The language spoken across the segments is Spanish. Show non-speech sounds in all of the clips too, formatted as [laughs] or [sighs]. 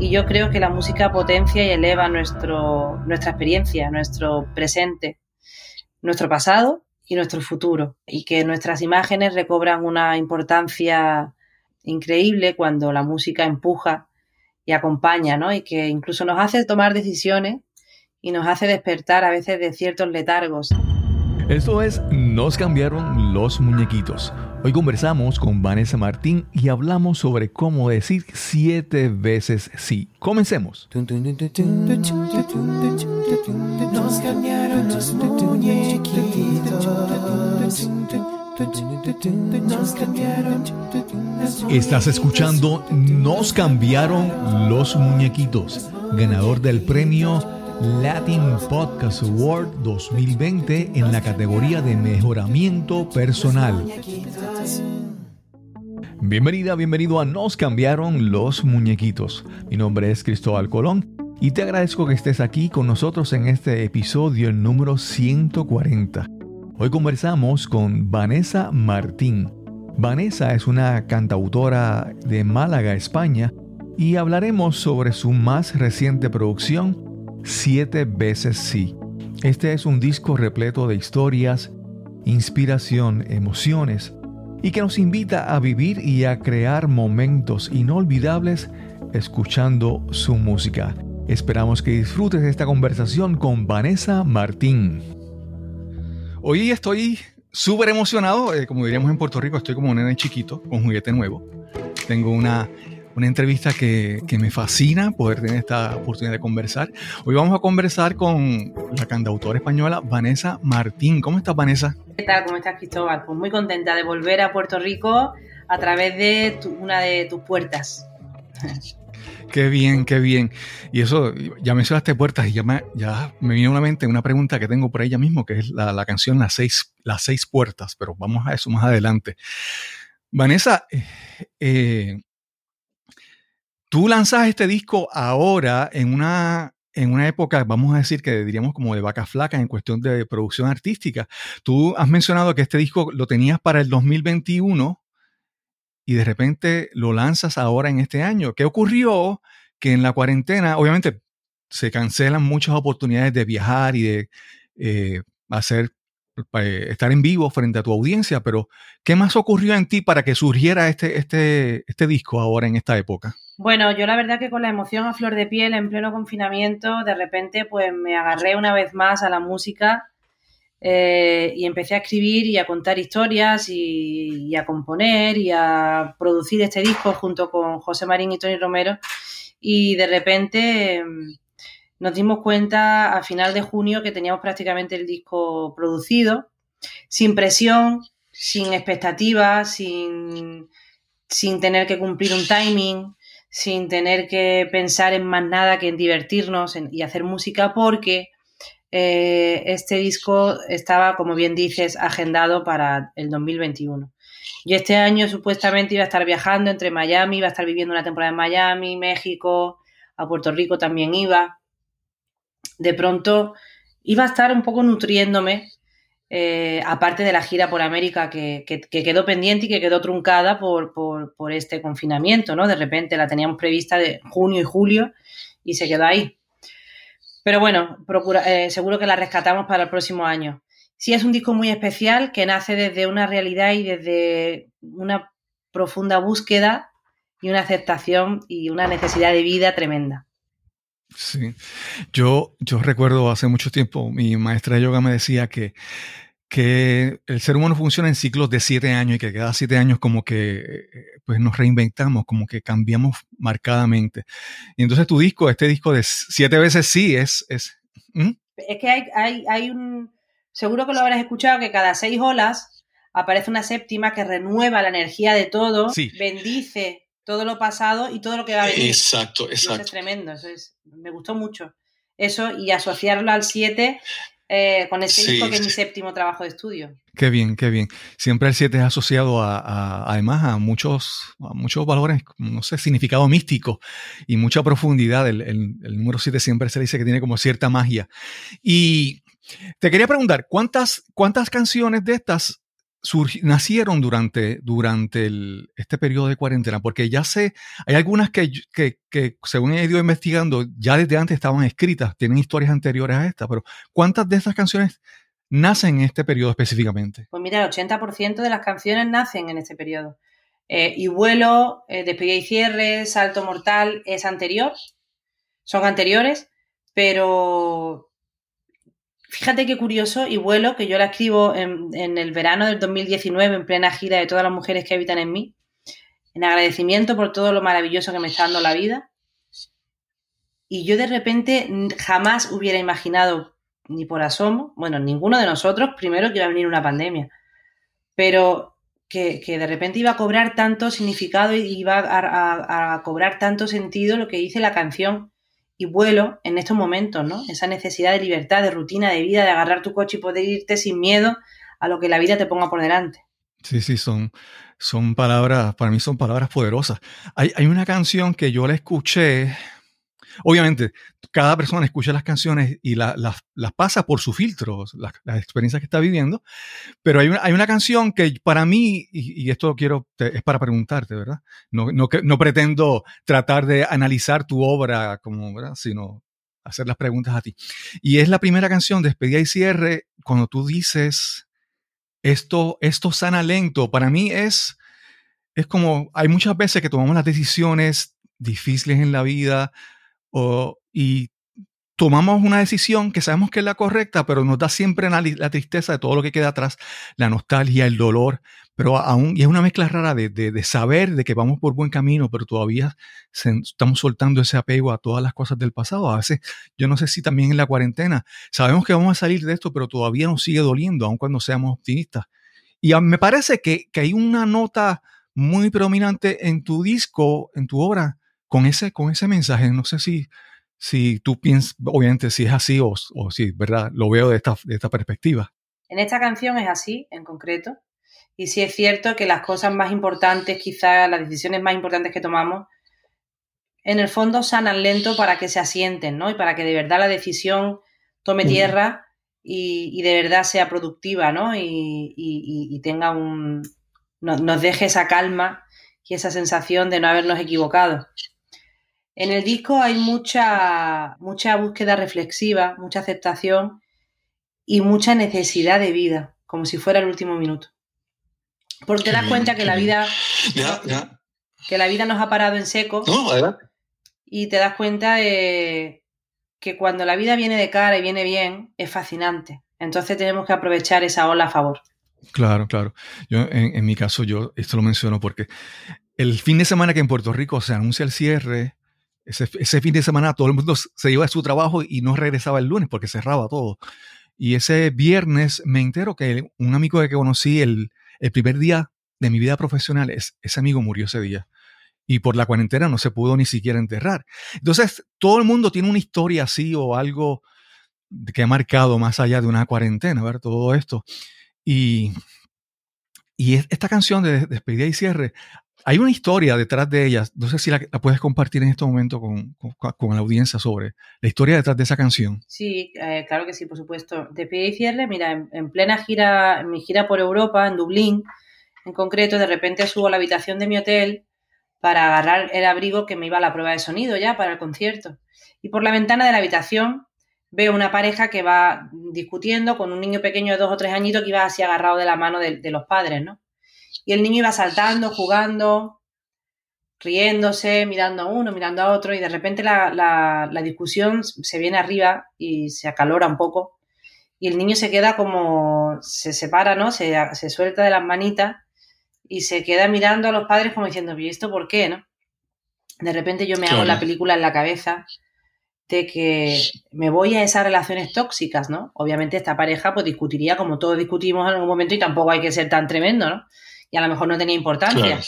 Y yo creo que la música potencia y eleva nuestro, nuestra experiencia, nuestro presente, nuestro pasado y nuestro futuro. Y que nuestras imágenes recobran una importancia increíble cuando la música empuja y acompaña, ¿no? Y que incluso nos hace tomar decisiones y nos hace despertar a veces de ciertos letargos. Esto es Nos cambiaron los muñequitos. Hoy conversamos con Vanessa Martín y hablamos sobre cómo decir siete veces sí. Comencemos. Nos cambiaron los muñequitos. Estás escuchando Nos cambiaron los muñequitos, ganador del premio Latin Podcast Award 2020 en la categoría de mejoramiento personal. Bienvenida, bienvenido a Nos cambiaron los muñequitos. Mi nombre es Cristóbal Colón y te agradezco que estés aquí con nosotros en este episodio número 140. Hoy conversamos con Vanessa Martín. Vanessa es una cantautora de Málaga, España, y hablaremos sobre su más reciente producción, Siete veces sí. Este es un disco repleto de historias, inspiración, emociones y que nos invita a vivir y a crear momentos inolvidables escuchando su música. Esperamos que disfrutes esta conversación con Vanessa Martín. Hoy estoy súper emocionado, eh, como diríamos en Puerto Rico, estoy como un nene chiquito con juguete nuevo. Tengo una una entrevista que, que, me fascina poder tener esta oportunidad de conversar. Hoy vamos a conversar con la cantautora española Vanessa Martín. ¿Cómo estás, Vanessa? ¿Qué tal? ¿Cómo estás, Cristóbal? Pues muy contenta de volver a Puerto Rico a través de una de tus puertas. Qué bien, qué bien. Y eso, ya mencionaste puertas y ya me, ya me vino a la mente una pregunta que tengo por ella mismo, que es la, la canción Las seis, Las seis puertas, pero vamos a eso más adelante. Vanessa, eh, eh Tú lanzas este disco ahora en una, en una época, vamos a decir que diríamos como de vaca flaca en cuestión de producción artística. Tú has mencionado que este disco lo tenías para el 2021 y de repente lo lanzas ahora en este año. ¿Qué ocurrió? Que en la cuarentena, obviamente, se cancelan muchas oportunidades de viajar y de eh, hacer estar en vivo frente a tu audiencia, pero ¿qué más ocurrió en ti para que surgiera este, este, este disco ahora en esta época? Bueno, yo la verdad que con la emoción a flor de piel en pleno confinamiento, de repente pues me agarré una vez más a la música eh, y empecé a escribir y a contar historias y, a componer y a producir este disco junto con José Marín y Tony Romero y de repente em, nos dimos cuenta a final de junio que teníamos prácticamente el disco producido, sin presión, sin expectativas, sin, sin tener que cumplir un timing, sin tener que pensar en más nada que en divertirnos y hacer música porque eh, este disco estaba, como bien dices, agendado para el 2021. Yo este año supuestamente iba a estar viajando entre Miami, iba a estar viviendo una temporada en Miami, México, a Puerto Rico también iba de pronto iba a estar un poco nutriéndome, eh, aparte de la gira por América que, quedó pendiente y que quedó truncada por, este confinamiento, ¿no? De repente la teníamos prevista de junio y julio y se quedó ahí. Pero bueno, eh, seguro que la rescatamos para el próximo año. Sí es un disco muy especial que nace desde una realidad y desde una profunda búsqueda y una aceptación y una necesidad de vida tremenda. Sí, yo, yo recuerdo hace mucho tiempo, mi maestra de yoga me decía que, que el ser humano funciona en ciclos de siete años y que cada siete años como que pues nos reinventamos, como que cambiamos marcadamente. Y entonces tu disco, este disco de siete veces sí, es... Es, es que hay, hay, hay un... Seguro que lo habrás escuchado, que cada seis olas aparece una séptima que renueva la energía de todo, bendice todo lo pasado y todo lo que va a venir. Exacto, exacto. Eso es tremendo, eso es, me gustó mucho. Eso y asociarlo al 7 eh, con ese disco que es mi séptimo trabajo de estudio. Qué bien, qué bien. Siempre el 7 es asociado a, además a muchos, a muchos valores, no sé, significado místico y mucha profundidad. El, el número 7 siempre se dice que tiene como cierta magia. Y te quería preguntar, ¿cuántas, cuántas canciones de estas nacieron durante, durante este periodo de cuarentena? Porque ya sé, hay algunas que, que, según he ido investigando, ya desde antes estaban escritas, tienen historias anteriores a esta, pero ¿cuántas de estas canciones nacen en este periodo específicamente? Pues mira, el 80% de las canciones nacen en este periodo. Eh, y vuelo, eh, y cierre, salto mortal es anterior, son anteriores, pero fíjate qué curioso y vuelo que yo la escribo en, en, el verano del 2019 en plena gira de todas las mujeres que habitan en mí, en agradecimiento por todo lo maravilloso que me está dando la vida. Y yo de repente jamás hubiera imaginado ni por asomo, bueno, ninguno de nosotros, primero que iba a venir una pandemia, pero que, de repente iba a cobrar tanto significado y iba a, cobrar tanto sentido lo que dice la canción y vuelo en estos momentos, ¿no? Esa necesidad de libertad, de rutina, de vida, de agarrar tu coche y poder irte sin miedo a lo que la vida te ponga por delante. Sí, sí, son, son palabras, para mí son palabras poderosas. Hay, hay una canción que yo la escuché, Obviamente, cada persona escucha las canciones y las pasa por su filtro, las, experiencias que está viviendo, pero hay una, hay una canción que para mí, y, esto quiero, es para preguntarte, ¿verdad? No, no, no pretendo tratar de analizar tu obra como, ¿verdad? Sino hacer las preguntas a ti. Y es la primera canción, Despedida y Cierre, cuando tú dices, esto, esto sana lento, para mí es, es como, hay muchas veces que tomamos las decisiones difíciles en la vida, y tomamos una decisión que sabemos que es la correcta, pero nos da siempre la, tristeza de todo lo que queda atrás, la nostalgia, el dolor, pero aún, y es una mezcla rara de, saber de que vamos por buen camino, pero todavía estamos soltando ese apego a todas las cosas del pasado. A veces, yo no sé si también en la cuarentena, sabemos que vamos a salir de esto, pero todavía nos sigue doliendo, aun cuando seamos optimistas. Y me parece que, que hay una nota muy predominante en tu disco, en tu obra, con ese, con ese mensaje, no sé si, si tú piensas, obviamente, si es así o, o si, ¿verdad? Lo veo de esta, de esta perspectiva. En esta canción es así, en concreto. Y sí es cierto que las cosas más importantes, quizás las decisiones más importantes que tomamos, en el fondo sanan lento para que se asienten, ¿no? Y para que de verdad la decisión tome tierra y, de verdad sea productiva, ¿no? Y, y tenga un. nos deje esa calma y esa sensación de no habernos equivocado. En el disco hay mucha, mucha búsqueda reflexiva, mucha aceptación y mucha necesidad de vida, como si fuera el último minuto. Porque te das cuenta que la vida. Que la vida nos ha parado en seco. Y te das cuenta de que cuando la vida viene de cara y viene bien, es fascinante. Entonces tenemos que aprovechar esa ola a favor. Claro, claro. Yo, en, mi caso, yo esto lo menciono porque el fin de semana que en Puerto Rico se anuncia el cierre ese, fin de semana todo el mundo se iba a su trabajo y no regresaba el lunes porque cerraba todo. Y ese viernes me entero que un amigo que conocí el, el primer día de mi vida profesional, es, ese amigo murió ese día. Y por la cuarentena no se pudo ni siquiera enterrar. Entonces, todo el mundo tiene una historia así o algo que ha marcado más allá de una cuarentena, ver todo esto. Y, y esta canción de despedida y cierre hay una historia detrás de ella, no sé si la, puedes compartir en este momento con, la audiencia sobre la historia detrás de esa canción. Sí, eh, claro que sí, por supuesto. De pie y cierre, mira, en, plena gira, en mi gira por Europa, en Dublín, en concreto, de repente subo a la habitación de mi hotel para agarrar el abrigo que me iba a la prueba de sonido ya para el concierto. Y por la ventana de la habitación veo una pareja que va discutiendo con un niño pequeño de dos o tres añitos que iba así agarrado de la mano de los padres, ¿no? Y el niño iba saltando, jugando, riéndose, mirando a uno, mirando a otro, y de repente la, discusión se viene arriba y se acalora un poco. Y el niño se queda como, se separa, ¿no? Se, suelta de las manitas y se queda mirando a los padres como diciendo, ¿y esto por qué, no? De repente yo me hago la película en la cabeza de que me voy a esas relaciones tóxicas, ¿no? Obviamente esta pareja pues discutiría como todos discutimos en algún momento y tampoco hay que ser tan tremendo, ¿no? Y a lo mejor no tenía importancia.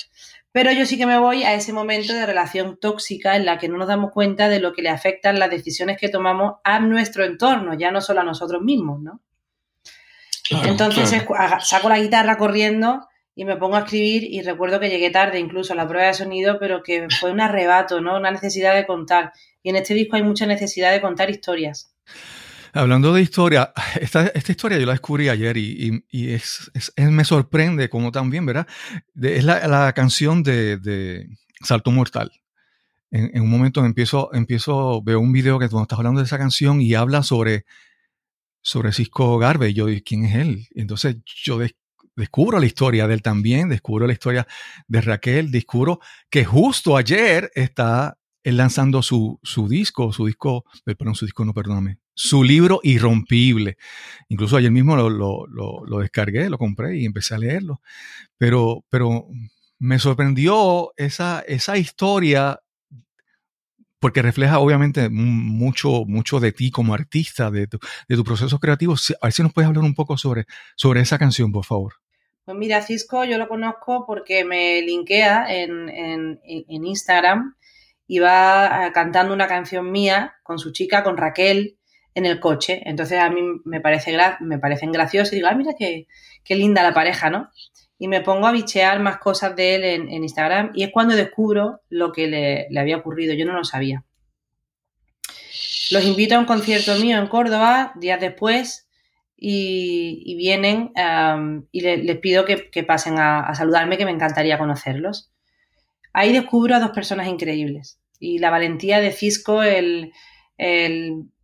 Pero yo sí que me voy a ese momento de relación tóxica en la que no nos damos cuenta de lo que le afectan las decisiones que tomamos a nuestro entorno, ya no solo a nosotros mismos, ¿no? Entonces saco la guitarra corriendo y me pongo a escribir y recuerdo que llegué tarde incluso a la prueba de sonido, pero que fue un arrebato, ¿no? Una necesidad de contar. Y en este disco hay mucha necesidad de contar historias. Hablando de historia, [sighs] esta, esta, historia yo la descubrí ayer y, y, es, me sorprende como también, ¿verdad? es la, la, canción de, de Salto Mortal. En, un momento empiezo, empiezo, veo un video que tú estás hablando de esa canción y habla sobre, sobre Cisco Garvey. Yo digo, ¿quién es él? Entonces yo descubro la historia de él también, descubro la historia de Raquel, descubro que justo ayer está él lanzando su, su disco, su disco, eh, perdón, su disco, no, perdóname, su libro Irrompible. Incluso ayer mismo lo, descargué, lo compré y empecé a leerlo. Pero, pero me sorprendió esa, esa historia porque refleja obviamente mucho, mucho de ti como artista, de tu, de tu proceso creativo. A ver si nos puedes hablar un poco sobre, sobre esa canción, por favor. Pues mira, Cisco yo lo conozco porque me linkea en, en, en Instagram y va eh, cantando una canción mía con su chica, con Raquel, en el coche. Entonces a mí me, parece me parecen graciosos y digo, ah, mira qué, qué, linda la pareja, ¿no? Y me pongo a bichear más cosas de él en, Instagram y es cuando descubro lo que le, había ocurrido. Yo no lo sabía. Los invito a un concierto mío en Córdoba días después y, vienen y les pido que, pasen a, a saludarme, que me encantaría conocerlos. Ahí descubro a dos personas increíbles y la valentía de Cisco, el,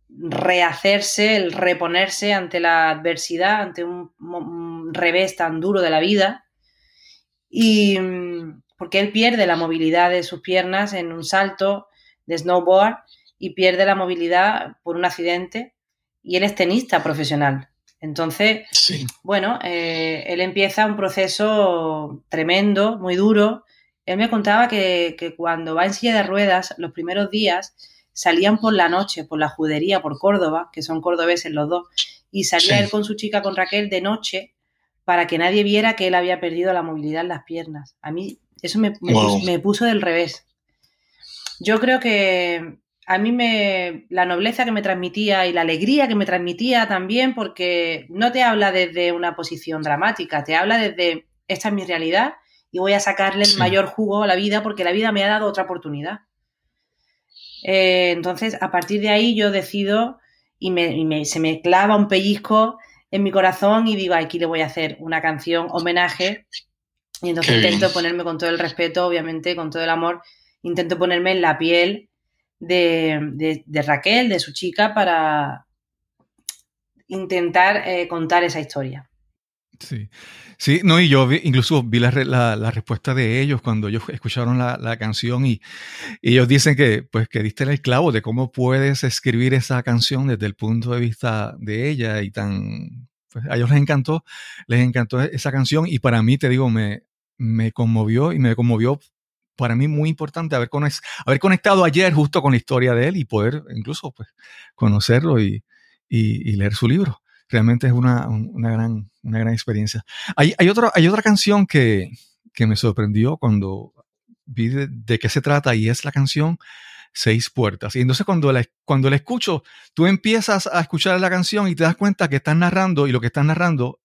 rehacerse, el reponerse ante la adversidad, ante un, revés tan duro de la vida. Y porque él pierde la movilidad de sus piernas en un salto de snowboard y pierde la movilidad por un accidente y él es tenista profesional. Entonces, bueno, eh, él empieza un proceso tremendo, muy duro, él me contaba que, cuando va en silla de ruedas, los primeros días salían por la noche, por la judería, por Córdoba, que son cordobeses los dos, y salía él con su chica, con Raquel, de noche, para que nadie viera que él había perdido la movilidad en las piernas. A mí eso me, puso, del revés. Yo creo que a mí me la nobleza que me transmitía y la alegría que me transmitía también, porque no te habla desde una posición dramática, te habla desde esta es mi realidad y voy a sacarle el mayor jugo a la vida porque la vida me ha dado otra oportunidad. Eh, entonces, a partir de ahí yo decido y, me, se me clava un pellizco en mi corazón y digo, aquí le voy a hacer una canción homenaje. Y entonces intento ponerme con todo el respeto, obviamente, con todo el amor, intento ponerme en la piel de, Raquel, de su chica, para intentar eh, contar esa historia. Sí. Sí, no, y yo incluso vi la, la, respuesta de ellos cuando ellos escucharon la, la canción y, ellos dicen que, pues, que diste el clavo de cómo puedes escribir esa canción desde el punto de vista de ella y tan, pues, a ellos les encantó, les encantó esa canción y para mí, te digo, me, me conmovió y me conmovió para mí muy importante haber, haber conectado ayer justo con la historia de él y poder incluso pues, conocerlo y, y leer su libro realmente es una, una, gran, una gran experiencia. Hay, hay, otra, hay otra canción que, que me sorprendió cuando vi de, qué se trata y es la canción Seis Puertas. Y entonces cuando la, cuando la escucho, tú empiezas a escuchar la canción y te das cuenta que están narrando y lo que están narrando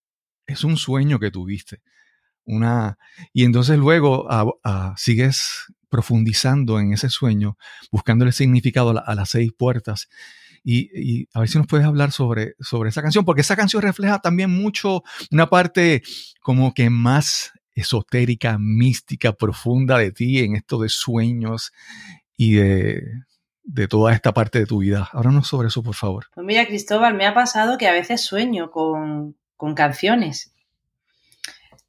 es un sueño que tuviste. Una, y entonces luego sigues profundizando en ese sueño, buscando el significado a las seis puertas. Y, a ver si nos puedes hablar sobre, sobre esa canción, porque esa canción refleja también mucho una parte como que más esotérica, mística, profunda de ti en esto de sueños y de, de toda esta parte de tu vida. Háblanos sobre eso, por favor. Pues mira, Cristóbal, me ha pasado que a veces sueño con, con canciones.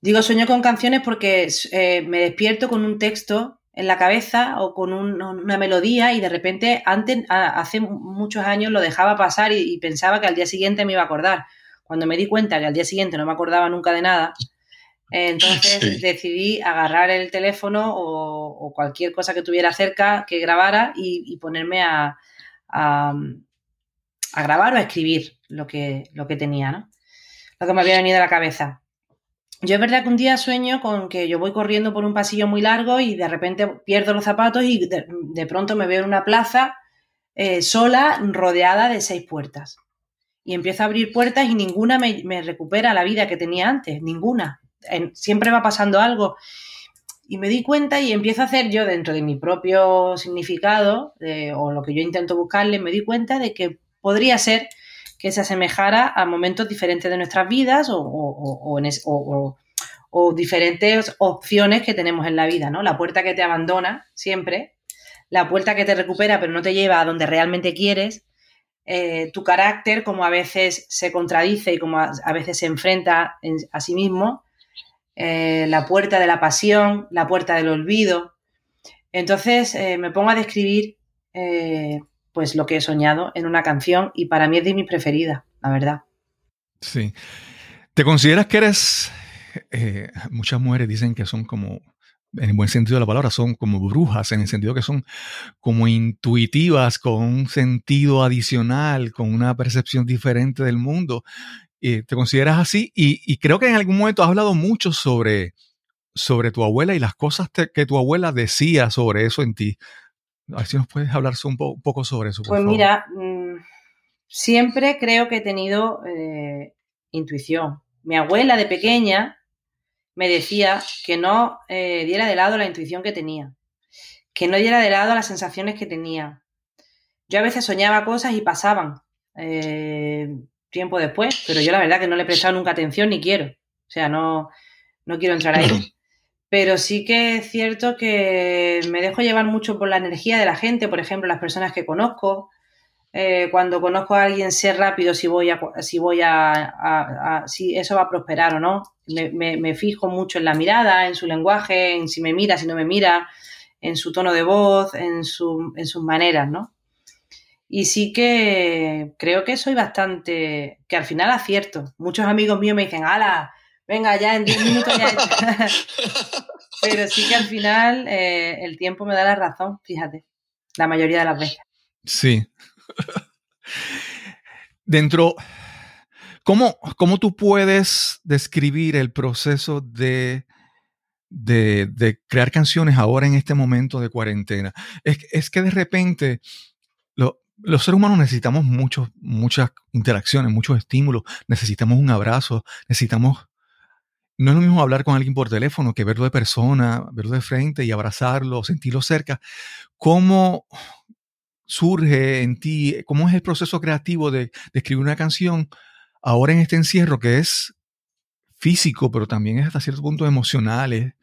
Digo sueño con canciones porque eh, me despierto con un texto en la cabeza o con una melodía y de repente antes, hace muchos años lo dejaba pasar y, pensaba que al día siguiente me iba a acordar. Cuando me di cuenta que al día siguiente no me acordaba nunca de nada, entonces decidí agarrar el teléfono o, cualquier cosa que tuviera cerca que grabara y, ponerme a, a, grabar o a escribir lo que, lo que tenía, ¿no? Lo que me había venido a la cabeza. Yo es verdad que un día sueño con que yo voy corriendo por un pasillo muy largo y de repente pierdo los zapatos y de, pronto me veo en una plaza eh, sola, rodeada de seis puertas. Y empiezo a abrir puertas y ninguna me, recupera la vida que tenía antes, ninguna. siempre va pasando algo. Y me di cuenta y empiezo a hacer yo dentro de mi propio significado o lo que yo intento buscarle, me di cuenta de que podría ser que se asemejara a momentos diferentes de nuestras vidas o, diferentes opciones que tenemos en la vida, ¿no? La puerta que te abandona siempre, la puerta que te recupera pero no te lleva a donde realmente quieres, eh, tu carácter, como a veces se contradice y como a, veces se enfrenta a sí mismo, eh, la puerta de la pasión, la puerta del olvido. Entonces eh, me pongo a describir pues lo que he soñado en una canción y para mí es de mis preferidas, la verdad. Sí. ¿Te consideras que eres... muchas mujeres dicen que son como en el buen sentido de la palabra, son como brujas, en el sentido que son como intuitivas, con un sentido adicional, con una percepción diferente del mundo. ¿Te consideras así? Y, creo que en algún momento has hablado mucho sobre, sobre tu abuela y las cosas que tu abuela decía sobre eso en ti. A ver si nos puedes hablar un, poco sobre eso. pues mira, mm, siempre creo que he tenido eh, intuición. Mi abuela de pequeña me decía que no eh, diera de lado la intuición que tenía, que no diera de lado las sensaciones que tenía. Yo a veces soñaba cosas y pasaban eh, tiempo después, pero yo la verdad que no le he prestado nunca atención ni quiero. O sea, no, no quiero entrar ahí. Pero sí que es cierto que me dejo llevar mucho por la energía de la gente, por ejemplo, las personas que conozco, eh, cuando conozco a alguien sé rápido si voy a si voy a, si eso va a prosperar o no. Me, fijo mucho en la mirada, en su lenguaje, en si me mira, si no me mira, en su tono de voz, en, su, en sus maneras, ¿no? Y sí que creo que soy bastante, que al final acierto. Muchos amigos míos me dicen, ala, venga, ya en 10 minutos ya. [laughs] Pero sí que al final eh, el tiempo me da la razón, fíjate, la mayoría de las veces. Sí, Dentro, ¿cómo, ¿cómo, tú puedes describir el proceso de, de, crear canciones ahora en este momento de cuarentena? Es, que de repente los seres humanos necesitamos muchos, muchas interacciones, muchos estímulos, necesitamos un abrazo, necesitamos... No es lo mismo hablar con alguien por teléfono que verlo de persona, verlo de frente y abrazarlo, sentirlo cerca. ¿Cómo, surge en ti? ¿Cómo es el proceso creativo de, escribir una canción ahora en este encierro que es físico, pero también es hasta cierto punto emocional,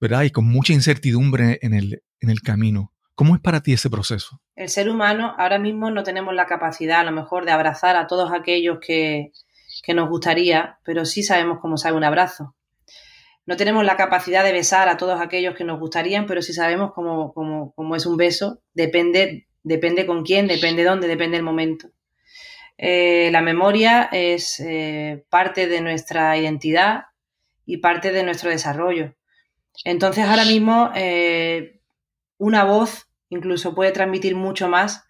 ¿verdad? Y con mucha incertidumbre en el, en el camino. ¿Cómo es para ti ese proceso? El ser humano ahora mismo no tenemos la capacidad a lo mejor de abrazar a todos aquellos que, que nos gustaría, pero sí sabemos cómo sabe un abrazo. No tenemos la capacidad de besar a todos aquellos que nos gustarían, pero sí sabemos cómo, cómo, cómo es un beso. Depende Depende con quién, depende dónde, depende el momento. Eh, la memoria es eh, parte de nuestra identidad y parte de nuestro desarrollo. Entonces ahora mismo eh, una voz incluso puede transmitir mucho más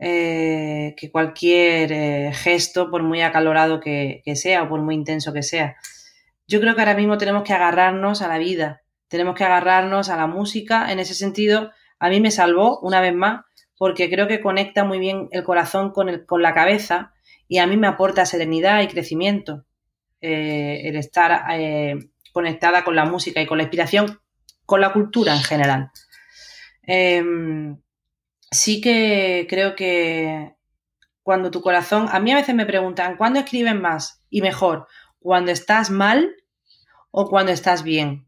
que cualquier gesto, por muy acalorado que, sea o por muy intenso que sea. Yo creo que ahora mismo tenemos que agarrarnos a la vida, tenemos que agarrarnos a la música. En ese sentido, a mí me salvó una vez más porque creo que conecta muy bien el corazón con, el, con la cabeza y a mí me aporta serenidad y crecimiento eh, el estar eh, conectada con la música y con la inspiración, con la cultura en general. Em, sí que creo que cuando tu corazón, a mí a veces me preguntan, ¿cuándo escribes más y mejor? ¿Cuando estás mal o cuando estás bien?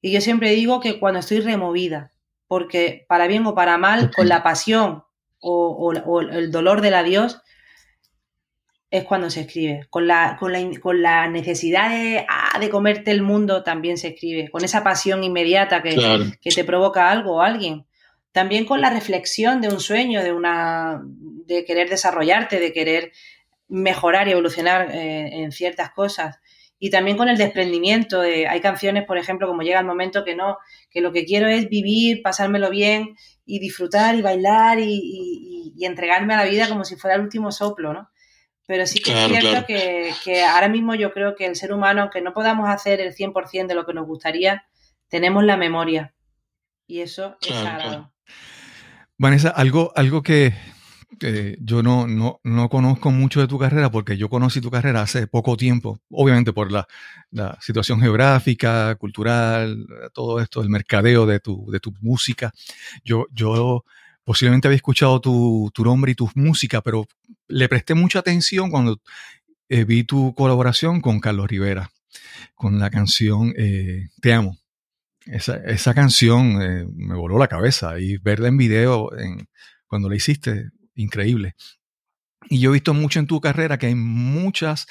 Y yo siempre digo que cuando estoy removida, porque para bien o para mal, con la pasión o, el dolor del adiós, es cuando se escribe. Con la, con la, necesidad ah, de, comerte el mundo también se escribe. Con esa pasión inmediata que, que, te provoca algo o alguien. También con la reflexión de un sueño, de, una, de querer desarrollarte, de querer mejorar y evolucionar eh, en ciertas cosas y también con el desprendimiento. De, hay canciones, por ejemplo, como llega el momento que no, que lo que quiero es vivir, pasármelo bien y disfrutar y bailar y, entregarme a la vida como si fuera el último soplo, ¿no? Pero sí que es cierto que, ahora mismo yo creo que el ser humano, aunque no podamos hacer el 100% de lo que nos gustaría, tenemos la memoria. Y eso es sagrado. Vanessa, algo, algo que, yo no, no, no, conozco mucho de tu carrera porque yo conocí tu carrera hace poco tiempo, obviamente por la, situación geográfica, cultural, todo esto, el mercadeo de tu, de tu música. Yo, yo posiblemente había escuchado tu, nombre y tu música, pero le presté mucha atención cuando eh, vi tu colaboración con Carlos Rivera, con la canción eh, Te amo. Esa, canción me voló la cabeza y verla en video cuando la hiciste, increíble. Y yo he visto mucho en tu carrera que hay muchas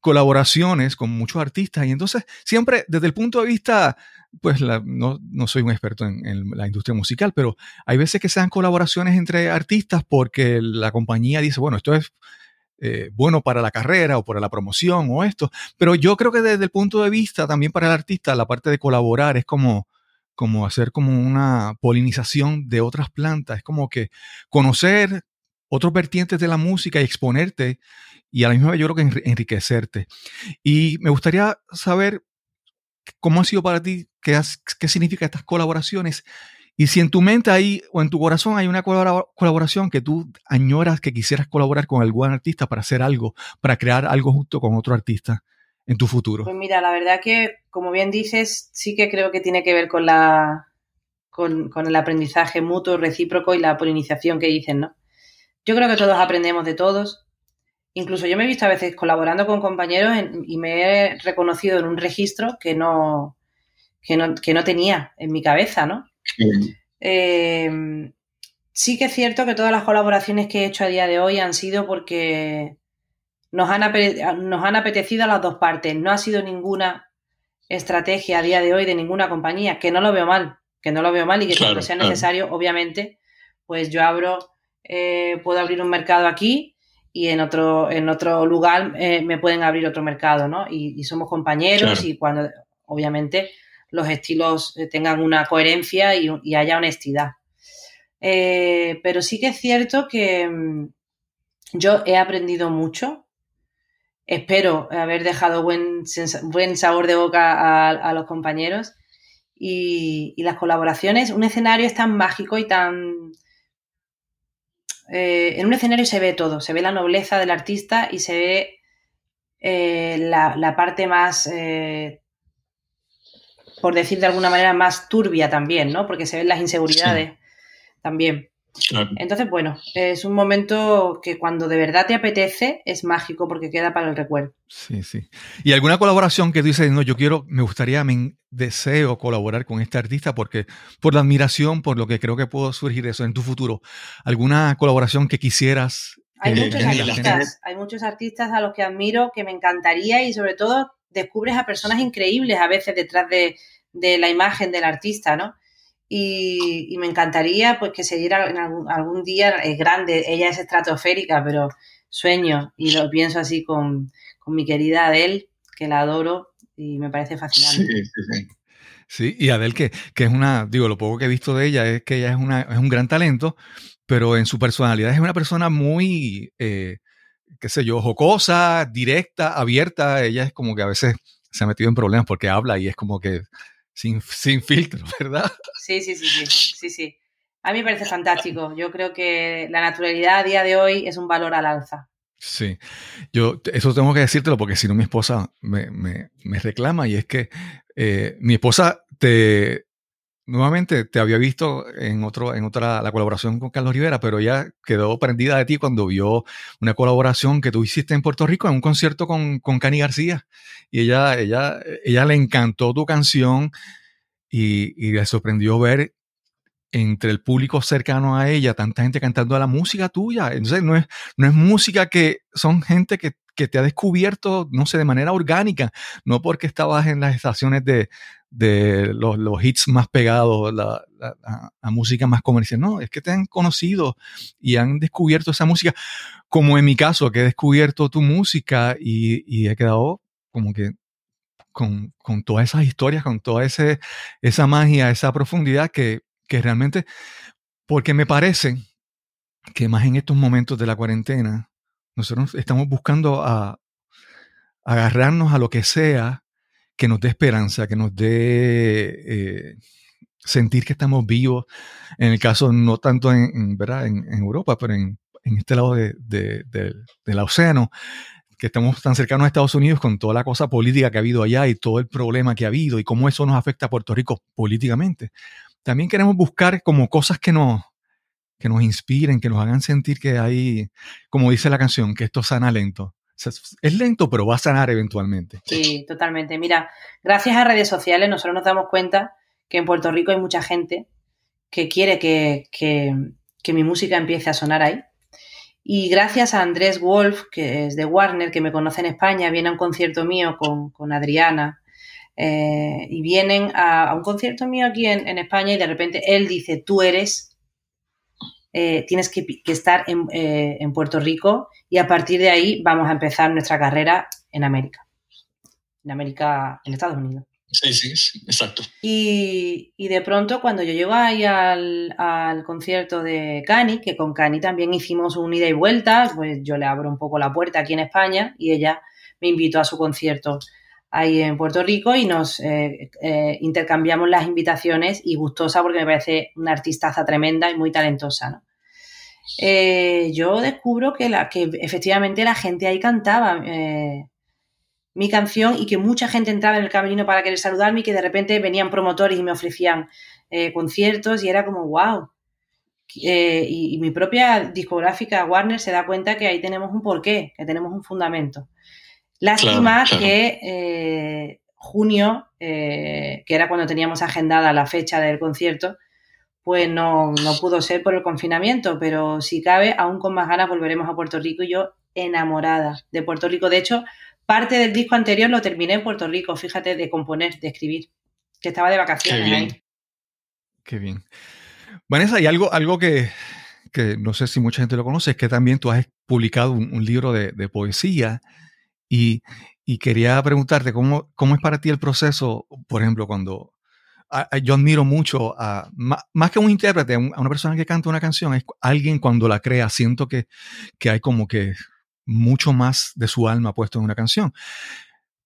colaboraciones con muchos artistas y entonces siempre desde el punto de vista, pues no, soy un experto en, la industria musical, pero hay veces que se dan colaboraciones entre artistas porque la compañía dice, bueno, esto es eh, bueno para la carrera o para la promoción o esto, pero yo creo que desde el punto de vista también para el artista, la parte de colaborar es como como hacer como una polinización de otras plantas, es como que conocer otros vertientes de la música y exponerte y a la misma vez yo creo que enriquecerte. Y me gustaría saber cómo ha sido para ti, qué, qué significa estas colaboraciones y si en tu mente hay o en tu corazón hay una colaboración que tú añoras que quisieras colaborar con algún artista para hacer algo, para crear algo junto con otro artista en tu futuro. Pues mira, la verdad que, como bien dices, sí que creo que tiene que ver con la con, el aprendizaje mutuo, recíproco y la polinización que dicen, ¿no? Yo creo que todos aprendemos de todos. Incluso yo me he visto a veces colaborando con compañeros y me he reconocido en un registro que no, que no, tenía en mi cabeza, ¿no? Eh, sí que es cierto que todas las colaboraciones que he hecho a día de hoy han sido porque nos han, nos han apetecido a las dos partes. No ha sido ninguna estrategia a día de hoy de ninguna compañía, que no lo veo mal, que no lo veo mal y que cuando sea necesario, obviamente, pues yo abro eh, puedo abrir un mercado aquí y en otro, en otro lugar eh, me pueden abrir otro mercado, ¿no? Y, somos compañeros y cuando, obviamente, los estilos eh, tengan una coherencia y, haya honestidad. pero sí que es cierto que mm, yo he aprendido mucho. Espero haber dejado buen, buen sabor de boca a, los compañeros. Y, las colaboraciones, un escenario es tan mágico y tan, eh, en un escenario se ve todo, se ve la nobleza del artista y se ve eh, la, parte más, eh, por decir de alguna manera, más turbia también, ¿no? Porque se ven las inseguridades también. Entonces, bueno, es un momento que cuando de verdad te apetece es mágico porque queda para el recuerdo. Sí, sí. ¿Y alguna colaboración que tú dices, no, yo quiero, me gustaría, me deseo colaborar con este artista porque por la admiración, por lo que creo que puedo surgir eso en tu futuro? ¿Alguna colaboración que quisieras? Hay muchos artistas, hay muchos artistas a los que admiro, que me encantaría y sobre todo descubres a personas increíbles a veces detrás de, de la imagen del artista, ¿no? Y, me encantaría pues que se diera en algún, día, es grande, ella es estratosférica, pero sueño y lo pienso así con, mi querida Adele, que la adoro y me parece fascinante. Sí, sí, sí. Sí, y Adele, que, que, es una, digo, lo poco que he visto de ella es que ella es, una, es un gran talento, pero en su personalidad es una persona muy, eh, qué sé yo, jocosa, directa, abierta. Ella es como que a veces se ha metido en problemas porque habla y es como que sin, sin filtro, [laughs] ¿verdad? Sí, sí, sí, sí, sí, sí. A mí me parece fantástico. Yo creo que la naturalidad a día de hoy es un valor al alza. Sí, yo eso tengo que decírtelo porque si no mi esposa me, reclama y es que eh, mi esposa te nuevamente te había visto en otro en otra la colaboración con Carlos Rivera, pero ella quedó prendida de ti cuando vio una colaboración que tú hiciste en Puerto Rico en un concierto con, con Cani García y ella ella ella le encantó tu canción y, y le sorprendió ver entre el público cercano a ella, tanta gente cantando la música tuya. Entonces, no es, no es música que son gente que, te ha descubierto, no sé, de manera orgánica, no porque estabas en las estaciones de, los, hits más pegados, la, música más comercial. No, es que te han conocido y han descubierto esa música, como en mi caso, que he descubierto tu música y, he quedado como que con, con, todas esas historias, con toda ese, esa magia, esa profundidad que que realmente, porque me parece que más en estos momentos de la cuarentena, nosotros estamos buscando a, agarrarnos a lo que sea que nos dé esperanza, que nos dé eh, sentir que estamos vivos, en el caso no tanto en, ¿verdad? en, Europa, pero en, este lado de, del océano, que estamos tan cercanos a Estados Unidos con toda la cosa política que ha habido allá y todo el problema que ha habido y cómo eso nos afecta a Puerto Rico políticamente también queremos buscar como cosas que nos, que nos inspiren, que nos hagan sentir que hay, como dice la canción, que esto sana lento. Es lento, pero va a sanar eventualmente. Sí, totalmente. Mira, gracias a redes sociales nosotros nos damos cuenta que en Puerto Rico hay mucha gente que quiere que, que mi música empiece a sonar ahí. Y gracias a Andrés Wolf, que es de Warner, que me conoce en España, viene a un concierto mío con, Adriana. Eh, y vienen a, un concierto mío aquí en, España y de repente él dice, tú eres, eh, tienes que, estar eh, en, Puerto Rico y a partir de ahí vamos a empezar nuestra carrera en América. En América, en Estados Unidos. Sí, sí, sí, exacto. Y, de pronto cuando yo llego ahí al, concierto de Cani, que con Cani también hicimos un ida y vuelta, pues yo le abro un poco la puerta aquí en España y ella me invitó a su concierto ahí en Puerto Rico y nos eh, eh, intercambiamos las invitaciones y gustosa porque me parece una artistaza tremenda y muy talentosa, ¿no? Eh, yo descubro que, la, que efectivamente la gente ahí cantaba mi canción y que mucha gente entraba en el camerino para querer saludarme y que de repente venían promotores y me ofrecían conciertos y era como, wow. Y, mi propia discográfica Warner se da cuenta que ahí tenemos un porqué, que tenemos un fundamento. Lástima que eh, junio, que era cuando teníamos agendada la fecha del concierto, pues no, no pudo ser por el confinamiento, pero si cabe, aún con más ganas volveremos a Puerto Rico y yo enamorada de Puerto Rico. De hecho, Parte del disco anterior lo terminé en Puerto Rico, fíjate, de componer, de escribir, que estaba de vacaciones Qué bien. ahí. Qué bien. Vanessa, hay algo, algo que, no sé si mucha gente lo conoce, es que también tú has publicado un, libro de, poesía y, quería preguntarte cómo, cómo es para ti el proceso, por ejemplo, cuando yo admiro mucho a, más, que un intérprete, a una persona que canta una canción, es alguien cuando la crea, siento que, que hay como que mucho más de su alma puesto en una canción.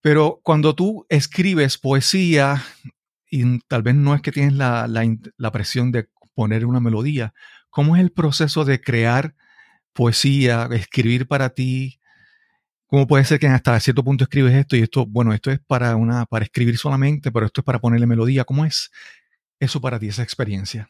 Pero cuando tú escribes poesía, y tal vez no es que tienes la, presión de poner una melodía, ¿cómo es el proceso de crear poesía, escribir para ti? ¿Cómo puede ser que hasta cierto punto escribes esto y esto, bueno, esto es para, una, para escribir solamente, pero esto es para ponerle melodía? ¿Cómo es eso para ti, esa experiencia?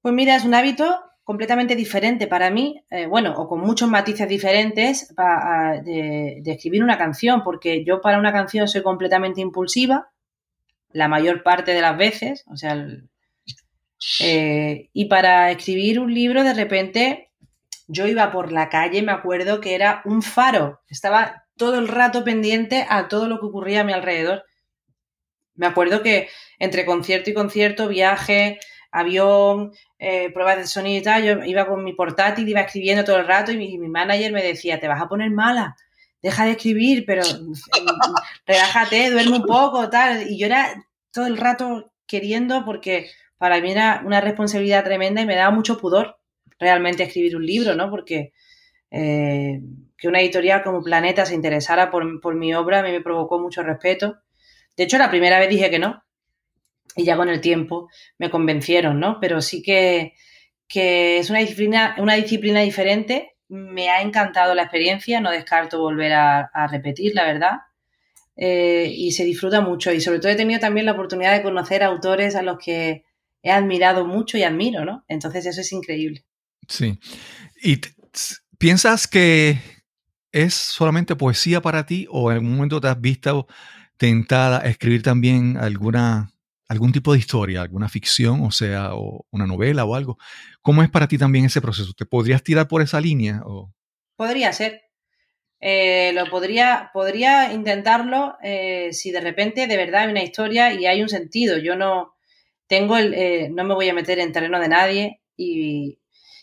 Pues mira, es un hábito completamente diferente para mí, eh, bueno, o con muchos matices diferentes de, escribir una canción, porque yo para una canción soy completamente impulsiva, la mayor parte de las veces, o sea, eh, y para escribir un libro de repente yo iba por la calle, me acuerdo que era un faro, estaba todo el rato pendiente a todo lo que ocurría a mi alrededor. Me acuerdo que entre concierto y concierto, viaje, avión, eh, pruebas de sonido y tal, yo iba con mi portátil, iba escribiendo todo el rato y mi, manager me decía, te vas a poner mala, deja de escribir, pero [laughs] mm, relájate, duerme un poco, tal. Y yo era todo el rato queriendo porque para mí era una responsabilidad tremenda y me daba mucho pudor realmente escribir un libro, ¿no? Porque eh, que una editorial como Planeta se interesara por, por mi obra a mí me provocó mucho respeto. De hecho, la primera vez dije que no, y ya con el tiempo me convencieron, ¿no? Pero sí que, es una disciplina, una disciplina diferente. Me ha encantado la experiencia, no descarto volver a, repetir, la verdad. Eh, y se disfruta mucho. Y sobre todo he tenido también la oportunidad de conocer autores a los que he admirado mucho y admiro, ¿no? Entonces eso es increíble. Sí. ¿Y piensas que es solamente poesía para ti o en algún momento te has visto tentada a escribir también alguna algún tipo de historia, alguna ficción, o sea, o una novela o algo. ¿Cómo es para ti también ese proceso? ¿Te podrías tirar por esa línea? O? Podría ser. Eh, lo podría, podría intentarlo eh, si de repente de verdad hay una historia y hay un sentido. Yo no tengo el, eh, no me voy a meter en terreno de nadie y,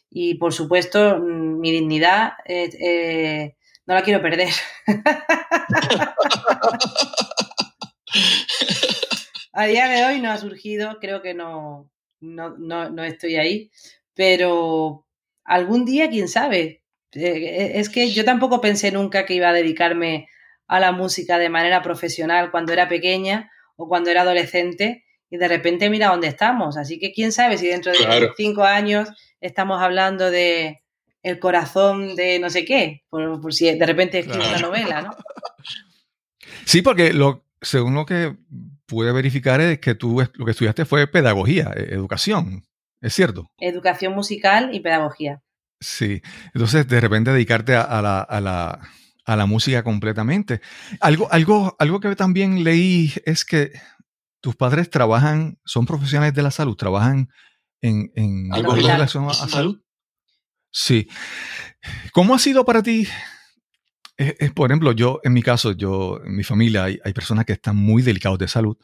y por supuesto mm, mi dignidad no la quiero perder. A día de hoy no ha surgido, creo que no, no, estoy ahí, pero algún día, quién sabe. Eh, es que yo tampoco pensé nunca que iba a dedicarme a la música de manera profesional cuando era pequeña o cuando era adolescente y de repente mira dónde estamos. Así que quién sabe si dentro de cinco años estamos hablando de el corazón de no sé qué, por, si de repente escribo una novela, ¿no? Sí, porque lo, según lo que pude verificar es que tú lo que estudiaste fue pedagogía, e, educación. ¿Es cierto? Educación musical y pedagogía. Sí, entonces de repente dedicarte a, la, a, la, a la, música completamente. Algo, algo, algo que también leí es que tus padres trabajan, son profesionales de la salud, trabajan en, en algo relacionado a salud. Sí. ¿Cómo ha sido para ti? por ejemplo, yo, en mi caso, yo, en mi familia, hay, hay personas que están muy delicados de salud.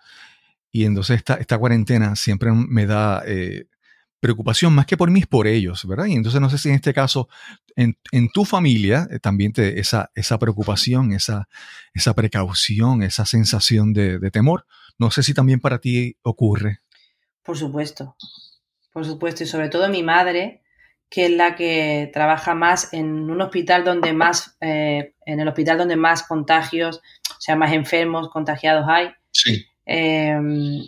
Y entonces esta, esta cuarentena siempre me da eh, preocupación más que por mí, es por ellos, ¿verdad? Y entonces no sé si en este caso, en, tu familia, eh, también te, esa, esa preocupación, esa, esa precaución, esa sensación de, de temor, no sé si también para ti ocurre. Por supuesto, por supuesto, y sobre todo mi madre, que es la que trabaja más en un hospital donde más, eh, en el hospital donde más contagios, o sea, más enfermos, contagiados hay. Sí. Em,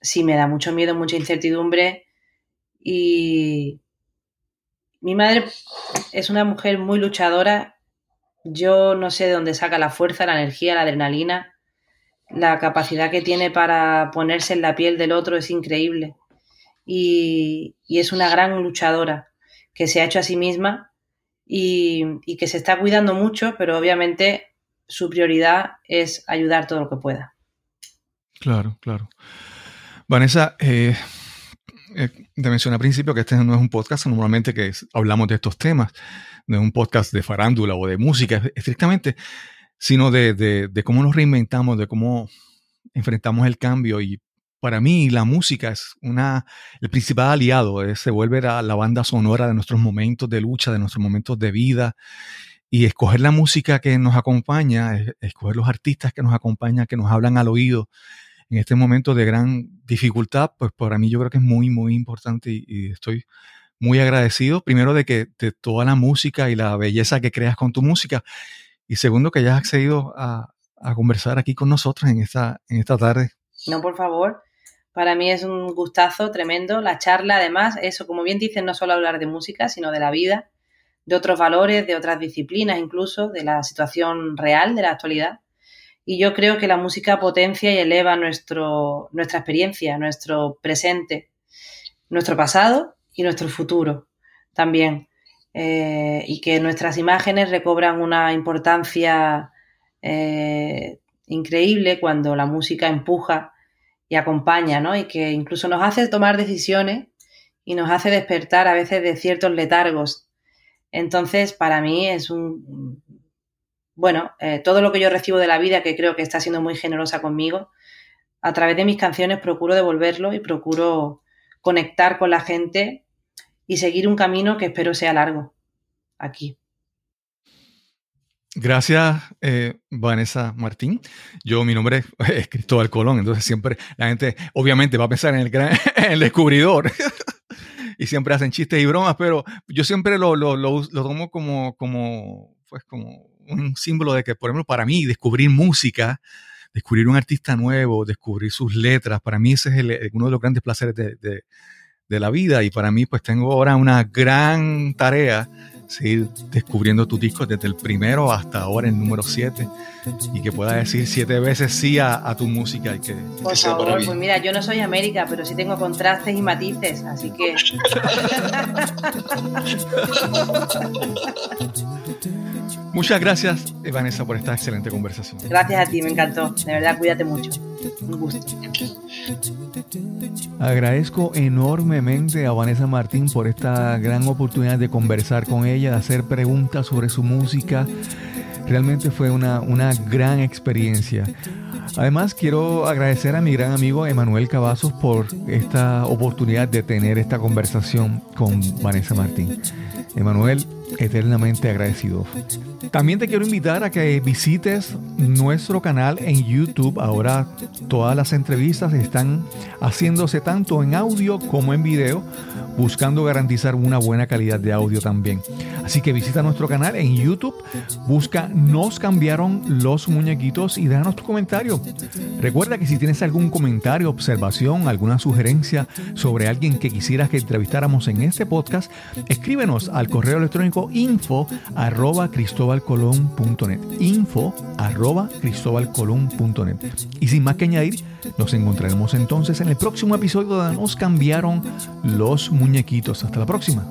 sí, me da mucho miedo, mucha incertidumbre y mi madre es una mujer muy luchadora. Yo no sé de dónde saca la fuerza, la energía, la adrenalina. La capacidad que tiene para ponerse en la piel del otro es increíble. Y, es una gran luchadora que se ha hecho a sí misma y, y, que se está cuidando mucho, pero obviamente su prioridad es ayudar todo lo que pueda. Claro, claro. Vanessa, eh, eh, te mencioné al principio que este no es un podcast normalmente que hablamos de estos temas, no es un podcast de farándula o de música estrictamente, sino de, cómo nos reinventamos, de cómo enfrentamos el cambio. Y para mí la música es una, el principal aliado, se vuelve la, banda sonora de nuestros momentos de lucha, de nuestros momentos de vida. Y escoger la música que nos acompaña, escoger los artistas que nos acompañan, que nos hablan al oído, en este momento de gran dificultad, pues para mí yo creo que es muy, muy importante y, estoy muy agradecido, primero de que de toda la música y la belleza que creas con tu música, y segundo que hayas accedido a, conversar aquí con nosotros en esta, en esta tarde. No, por favor. Para mí es un gustazo tremendo. La charla, además, eso, como bien dicen, no solo hablar de música, sino de la vida, de otros valores, de otras disciplinas, incluso de la situación real, de la actualidad. Y yo creo que la música potencia y eleva nuestro, nuestra experiencia, nuestro presente, nuestro pasado y nuestro futuro también. Eh, y que nuestras imágenes recobran una importancia eh, increíble cuando la música empuja y acompaña, ¿no? Y que incluso nos hace tomar decisiones y nos hace despertar a veces de ciertos letargos. Entonces, para mí es un, bueno, eh, todo lo que yo recibo de la vida, que creo que está siendo muy generosa conmigo, a través de mis canciones procuro devolverlo y procuro conectar con la gente y seguir un camino que espero sea largo aquí. Gracias, eh, Vanessa Martín. Yo, mi nombre es [laughs] Cristóbal Colón, entonces siempre la gente obviamente va a pensar en el, gran, [laughs] el descubridor [laughs] y siempre hacen chistes y bromas, pero yo siempre lo, lo, lo, lo tomo como, como, pues como un símbolo de que, por ejemplo, para mí, descubrir música, descubrir un artista nuevo, descubrir sus letras, para mí ese es uno de los grandes placeres de, de, la vida y para mí pues tengo ahora una gran tarea seguir descubriendo tus discos desde el primero hasta ahora el número 7 y que pueda decir siete veces sí a, tu música y que, por favor, pues mira, yo no soy América, pero sí tengo contrastes y matices, así que [laughs] Muchas gracias, Vanessa, por esta excelente conversación. Gracias a ti, me encantó. De verdad, cuídate mucho. Un gusto. Agradezco enormemente a Vanessa Martín por esta gran oportunidad de conversar con ella, de hacer preguntas sobre su música. Realmente fue una, una gran experiencia. Además, quiero agradecer a mi gran amigo Emanuel Cavazos por esta oportunidad de tener esta conversación con Vanessa Martín. Emanuel, eternamente agradecido. También te quiero invitar a que visites nuestro canal en YouTube. Ahora todas las entrevistas están haciéndose tanto en audio como en video, buscando garantizar una buena calidad de audio también. Así que visita nuestro canal en YouTube, busca Nos cambiaron los muñequitos y déjanos tu comentario. Recuerda que si tienes algún comentario, observación, alguna sugerencia sobre alguien que quisieras que entrevistáramos en este podcast, escríbenos al correo electrónico info arroba cristobalcolón.net info arroba cristobalcolón.net y sin más que añadir, nos encontraremos entonces en el próximo episodio de Nos cambiaron los muñequitos. Hasta la próxima.